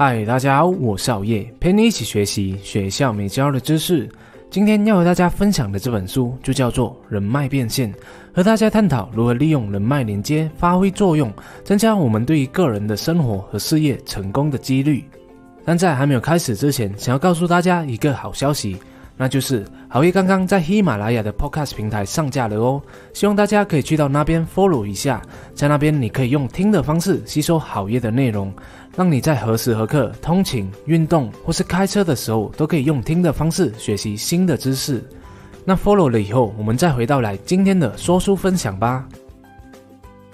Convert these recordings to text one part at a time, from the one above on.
嗨，大家好，我是熬夜，陪你一起学习学校没教的知识。今天要和大家分享的这本书就叫做《人脉变现》，和大家探讨如何利用人脉连接发挥作用，增加我们对于个人的生活和事业成功的几率。但在还没有开始之前，想要告诉大家一个好消息。那就是好业刚刚在喜马拉雅的 Podcast 平台上架了哦，希望大家可以去到那边 follow 一下，在那边你可以用听的方式吸收好业的内容，让你在何时何刻通勤、运动或是开车的时候都可以用听的方式学习新的知识。那 follow 了以后，我们再回到来今天的说书分享吧。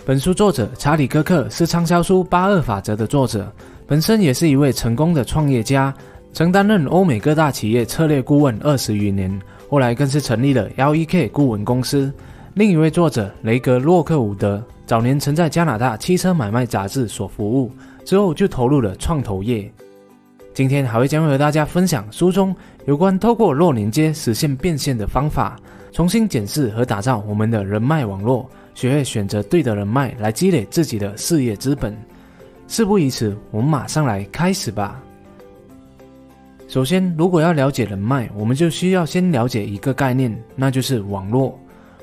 本书作者查理·戈克是畅销书《八二法则》的作者，本身也是一位成功的创业家。曾担任欧美各大企业策略顾问二十余年，后来更是成立了 L.E.K 顾问公司。另一位作者雷格洛克伍德早年曾在加拿大汽车买卖杂志所服务，之后就投入了创投业。今天还会将会和大家分享书中有关透过弱连接实现变现的方法，重新检视和打造我们的人脉网络，学会选择对的人脉来积累自己的事业资本。事不宜迟，我们马上来开始吧。首先，如果要了解人脉，我们就需要先了解一个概念，那就是网络。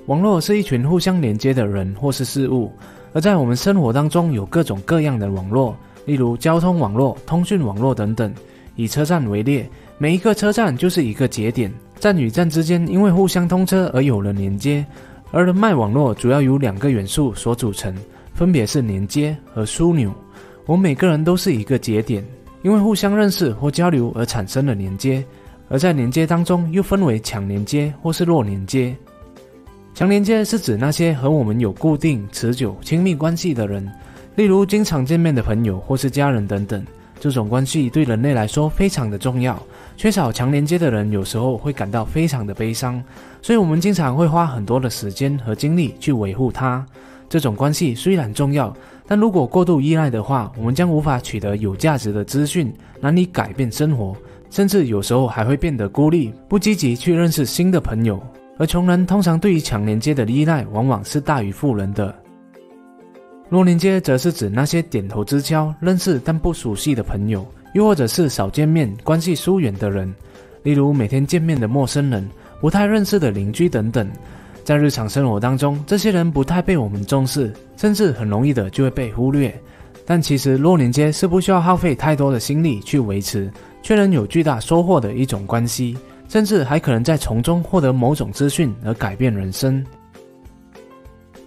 网络是一群互相连接的人或是事物，而在我们生活当中有各种各样的网络，例如交通网络、通讯网络等等。以车站为例，每一个车站就是一个节点，站与站之间因为互相通车而有了连接。而人脉网络主要由两个元素所组成，分别是连接和枢纽。我们每个人都是一个节点。因为互相认识或交流而产生了连接，而在连接当中又分为强连接或是弱连接。强连接是指那些和我们有固定、持久、亲密关系的人，例如经常见面的朋友或是家人等等。这种关系对人类来说非常的重要，缺少强连接的人有时候会感到非常的悲伤，所以我们经常会花很多的时间和精力去维护它。这种关系虽然重要。但如果过度依赖的话，我们将无法取得有价值的资讯，难以改变生活，甚至有时候还会变得孤立，不积极去认识新的朋友。而穷人通常对于强连接的依赖，往往是大于富人的。弱连接则是指那些点头之交、认识但不熟悉的朋友，又或者是少见面、关系疏远的人，例如每天见面的陌生人、不太认识的邻居等等。在日常生活当中，这些人不太被我们重视，甚至很容易的就会被忽略。但其实弱连接是不需要耗费太多的心力去维持，却能有巨大收获的一种关系，甚至还可能在从中获得某种资讯而改变人生。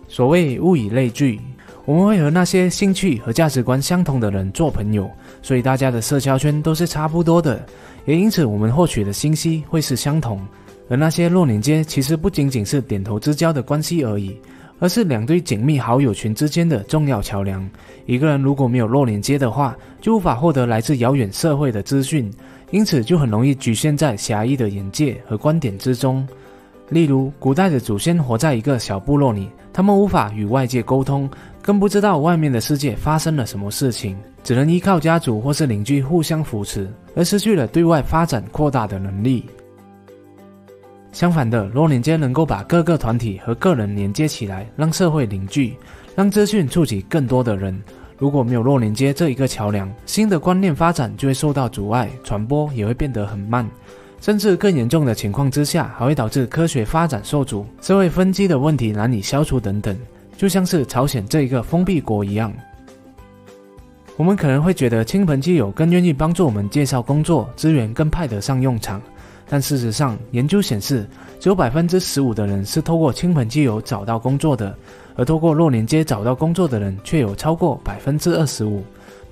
所谓物以类聚，我们会和那些兴趣和价值观相同的人做朋友，所以大家的社交圈都是差不多的，也因此我们获取的信息会是相同。而那些弱连接，其实不仅仅是点头之交的关系而已，而是两对紧密好友群之间的重要桥梁。一个人如果没有弱连接的话，就无法获得来自遥远社会的资讯，因此就很容易局限在狭义的眼界和观点之中。例如，古代的祖先活在一个小部落里，他们无法与外界沟通，更不知道外面的世界发生了什么事情，只能依靠家族或是邻居互相扶持，而失去了对外发展扩大的能力。相反的，弱连接能够把各个团体和个人连接起来，让社会凝聚，让资讯触及更多的人。如果没有弱连接这一个桥梁，新的观念发展就会受到阻碍，传播也会变得很慢，甚至更严重的情况之下，还会导致科学发展受阻，社会分机的问题难以消除等等。就像是朝鲜这一个封闭国一样，我们可能会觉得亲朋戚友更愿意帮助我们介绍工作，资源更派得上用场。但事实上，研究显示，只有百分之十五的人是透过亲朋戚友找到工作的，而透过弱连接找到工作的人却有超过百分之二十五。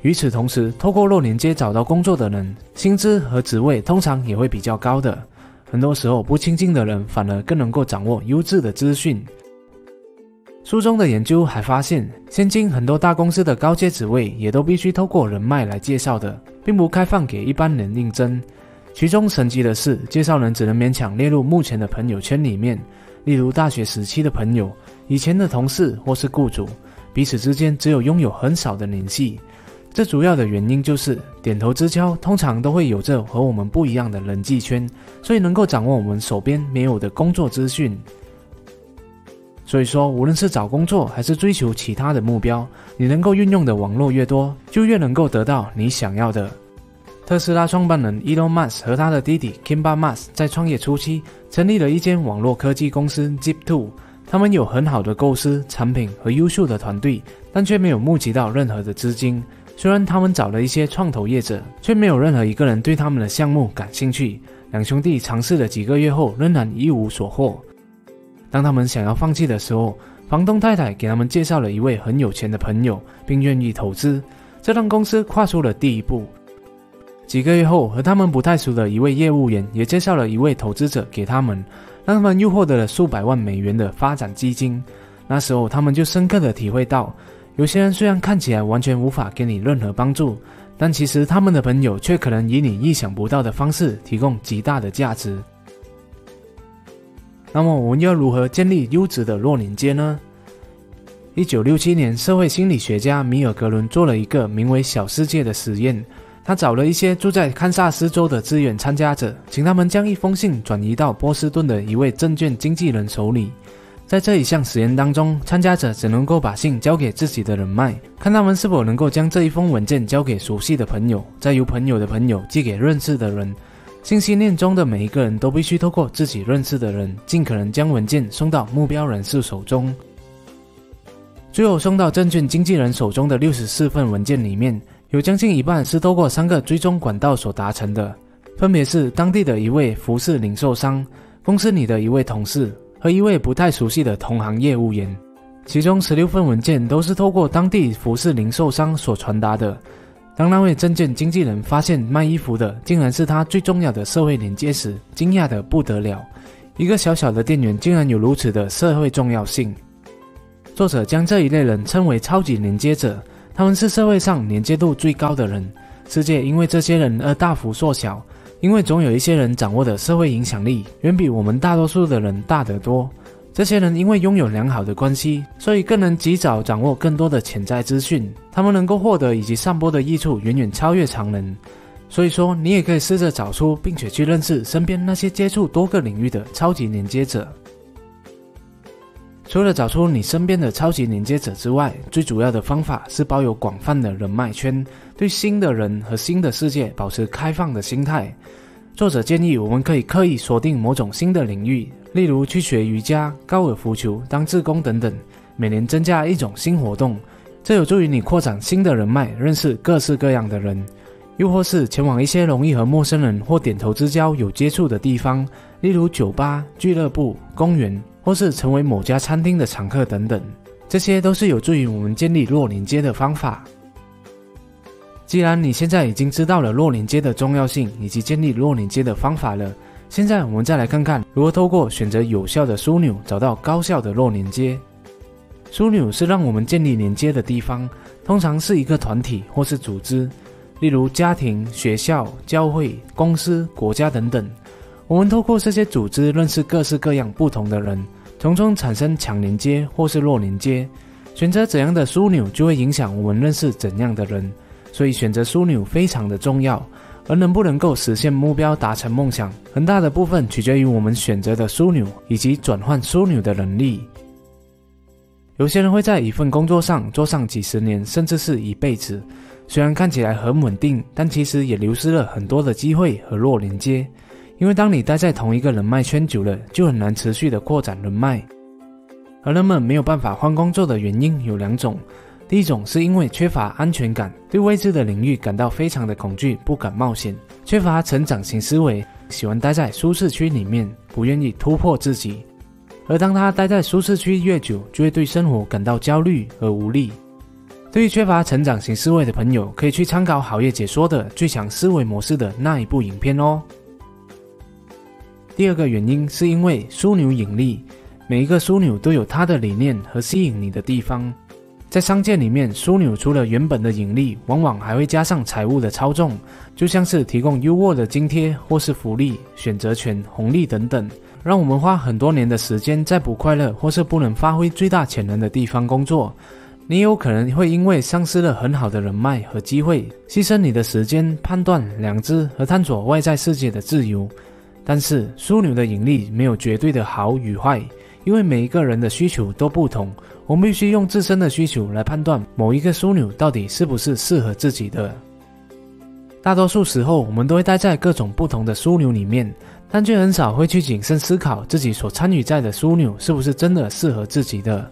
与此同时，透过弱连接找到工作的人，薪资和职位通常也会比较高的。很多时候，不亲近的人反而更能够掌握优质的资讯。书中的研究还发现，现今很多大公司的高阶职位也都必须透过人脉来介绍的，并不开放给一般人应征。其中神奇的是，介绍人只能勉强列入目前的朋友圈里面，例如大学时期的朋友、以前的同事或是雇主，彼此之间只有拥有很少的联系。这主要的原因就是点头之交通常都会有着和我们不一样的人际圈，所以能够掌握我们手边没有的工作资讯。所以说，无论是找工作还是追求其他的目标，你能够运用的网络越多，就越能够得到你想要的。特斯拉创办人 Elon Musk 和他的弟弟 Kimba Musk 在创业初期成立了一间网络科技公司 Zip2。他们有很好的构思、产品和优秀的团队，但却没有募集到任何的资金。虽然他们找了一些创投业者，却没有任何一个人对他们的项目感兴趣。两兄弟尝试了几个月后，仍然一无所获。当他们想要放弃的时候，房东太太给他们介绍了一位很有钱的朋友，并愿意投资，这让公司跨出了第一步。几个月后，和他们不太熟的一位业务员也介绍了一位投资者给他们，让他们又获得了数百万美元的发展基金。那时候，他们就深刻的体会到。有些人虽然看起来完全无法给你任何帮助，但其实他们的朋友却可能以你意想不到的方式提供极大的价值。那么我们要如何建立优质的弱连接呢？一九六七年，社会心理学家米尔格伦做了一个名为“小世界”的实验。他找了一些住在堪萨斯州的志愿参加者，请他们将一封信转移到波士顿的一位证券经纪人手里。在这一项实验当中，参加者只能够把信交给自己的人脉，看他们是否能够将这一封文件交给熟悉的朋友，再由朋友的朋友寄给认识的人。信息链中的每一个人都必须透过自己认识的人，尽可能将文件送到目标人士手中。最后送到证券经纪人手中的六十四份文件里面，有将近一半是透过三个追踪管道所达成的，分别是当地的一位服饰零售商、公司里的一位同事。和一位不太熟悉的同行业务员，其中十六份文件都是透过当地服饰零售商所传达的。当那位证券经纪人发现卖衣服的竟然是他最重要的社会连接时，惊讶的不得了。一个小小的店员竟然有如此的社会重要性。作者将这一类人称为超级连接者，他们是社会上连接度最高的人，世界因为这些人而大幅缩小。因为总有一些人掌握的社会影响力远比我们大多数的人大得多。这些人因为拥有良好的关系，所以更能及早掌握更多的潜在资讯。他们能够获得以及散播的益处远远超越常人。所以说，你也可以试着找出并且去认识身边那些接触多个领域的超级连接者。除了找出你身边的超级连接者之外，最主要的方法是保有广泛的人脉圈，对新的人和新的世界保持开放的心态。作者建议我们可以刻意锁定某种新的领域，例如去学瑜伽、高尔夫球、当志工等等，每年增加一种新活动，这有助于你扩展新的人脉，认识各式各样的人。又或是前往一些容易和陌生人或点头之交有接触的地方，例如酒吧、俱乐部、公园。或是成为某家餐厅的常客等等，这些都是有助于我们建立弱连接的方法。既然你现在已经知道了弱连接的重要性以及建立弱连接的方法了，现在我们再来看看如何透过选择有效的枢纽找到高效的弱连接。枢纽是让我们建立连接的地方，通常是一个团体或是组织，例如家庭、学校、教会、公司、国家等等。我们透过这些组织认识各式各样不同的人，从中产生强连接或是弱连接。选择怎样的枢纽，就会影响我们认识怎样的人。所以选择枢纽非常的重要。而能不能够实现目标、达成梦想，很大的部分取决于我们选择的枢纽以及转换枢纽的能力。有些人会在一份工作上做上几十年，甚至是一辈子。虽然看起来很稳定，但其实也流失了很多的机会和弱连接。因为当你待在同一个人脉圈久了，就很难持续的扩展人脉。而人们没有办法换工作的原因有两种：第一种是因为缺乏安全感，对未知的领域感到非常的恐惧，不敢冒险；缺乏成长型思维，喜欢待在舒适区里面，不愿意突破自己。而当他待在舒适区越久，就会对生活感到焦虑和无力。对于缺乏成长型思维的朋友，可以去参考好业解说的最强思维模式的那一部影片哦。第二个原因是因为枢纽引力，每一个枢纽都有它的理念和吸引你的地方。在商界里面，枢纽除了原本的引力，往往还会加上财务的操纵，就像是提供优渥的津贴或是福利、选择权、红利等等，让我们花很多年的时间在不快乐或是不能发挥最大潜能的地方工作。你有可能会因为丧失了很好的人脉和机会，牺牲你的时间、判断、良知和探索外在世界的自由。但是枢纽的引力没有绝对的好与坏，因为每一个人的需求都不同，我们必须用自身的需求来判断某一个枢纽到底是不是适合自己的。大多数时候，我们都会待在各种不同的枢纽里面，但却很少会去谨慎思考自己所参与在的枢纽是不是真的适合自己的。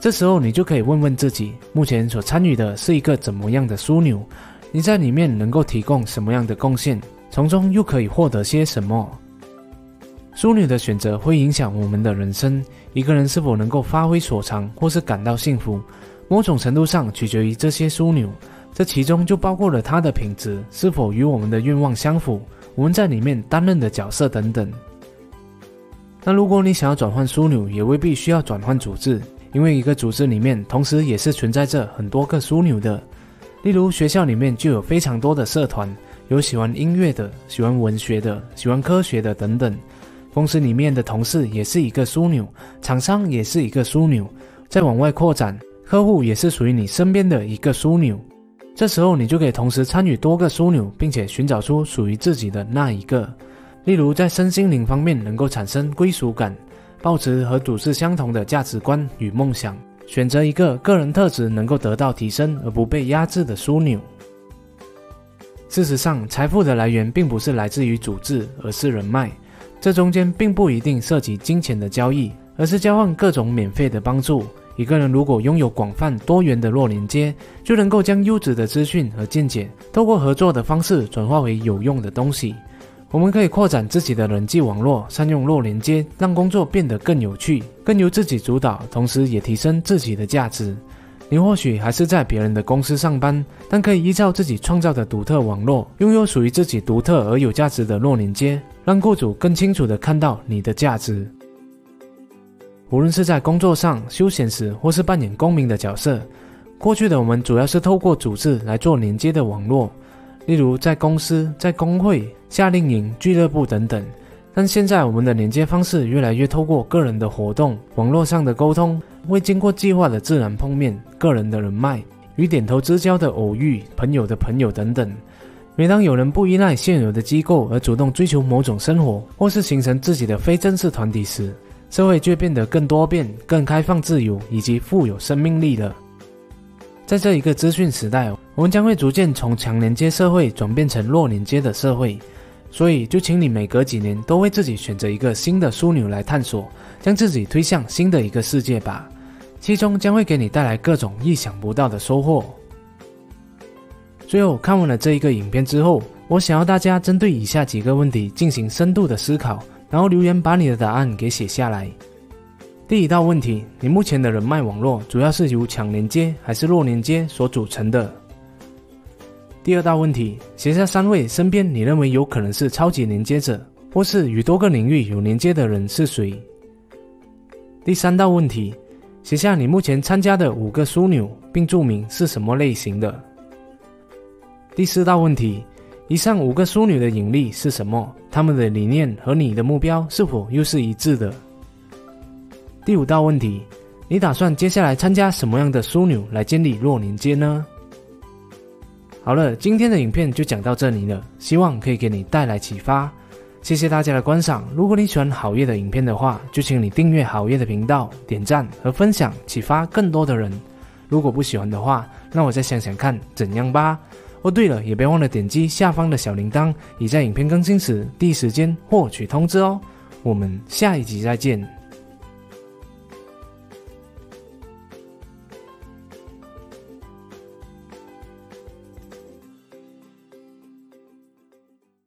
这时候，你就可以问问自己，目前所参与的是一个怎么样的枢纽？你在里面能够提供什么样的贡献？从中又可以获得些什么？枢纽的选择会影响我们的人生。一个人是否能够发挥所长，或是感到幸福，某种程度上取决于这些枢纽。这其中就包括了它的品质是否与我们的愿望相符，我们在里面担任的角色等等。那如果你想要转换枢纽，也未必需要转换组织，因为一个组织里面同时也是存在着很多个枢纽的。例如学校里面就有非常多的社团，有喜欢音乐的、喜欢文学的、喜欢科学的等等。公司里面的同事也是一个枢纽，厂商也是一个枢纽，再往外扩展，客户也是属于你身边的一个枢纽。这时候，你就可以同时参与多个枢纽，并且寻找出属于自己的那一个。例如，在身心灵方面能够产生归属感，保持和组织相同的价值观与梦想，选择一个个人特质能够得到提升而不被压制的枢纽。事实上，财富的来源并不是来自于组织，而是人脉。这中间并不一定涉及金钱的交易，而是交换各种免费的帮助。一个人如果拥有广泛多元的弱连接，就能够将优质的资讯和见解，透过合作的方式转化为有用的东西。我们可以扩展自己的人际网络，善用弱连接，让工作变得更有趣，更由自己主导，同时也提升自己的价值。你或许还是在别人的公司上班，但可以依照自己创造的独特网络，拥有属于自己独特而有价值的弱连接，让雇主更清楚地看到你的价值。无论是在工作上、休闲时，或是扮演公民的角色，过去的我们主要是透过组织来做连接的网络，例如在公司、在工会、夏令营、俱乐部等等。但现在我们的连接方式越来越透过个人的活动、网络上的沟通、未经过计划的自然碰面、个人的人脉与点头之交的偶遇、朋友的朋友等等。每当有人不依赖现有的机构而主动追求某种生活，或是形成自己的非正式团体时，社会就变得更多变、更开放、自由以及富有生命力了。在这一个资讯时代，我们将会逐渐从强连接社会转变成弱连接的社会。所以，就请你每隔几年都为自己选择一个新的枢纽来探索，将自己推向新的一个世界吧。其中将会给你带来各种意想不到的收获。最后，看完了这一个影片之后，我想要大家针对以下几个问题进行深度的思考。然后留言把你的答案给写下来。第一道问题：你目前的人脉网络主要是由强连接还是弱连接所组成的？第二道问题：写下三位身边你认为有可能是超级连接者，或是与多个领域有连接的人是谁？第三道问题：写下你目前参加的五个枢纽，并注明是什么类型的。第四道问题。以上五个枢纽的引力是什么？他们的理念和你的目标是否又是一致的？第五道问题：你打算接下来参加什么样的枢纽来建立弱连接呢？好了，今天的影片就讲到这里了，希望可以给你带来启发。谢谢大家的观赏。如果你喜欢好业的影片的话，就请你订阅好业的频道、点赞和分享，启发更多的人。如果不喜欢的话，那我再想想看怎样吧。哦，对了，也别忘了点击下方的小铃铛，以在影片更新时第一时间获取通知哦。我们下一集再见。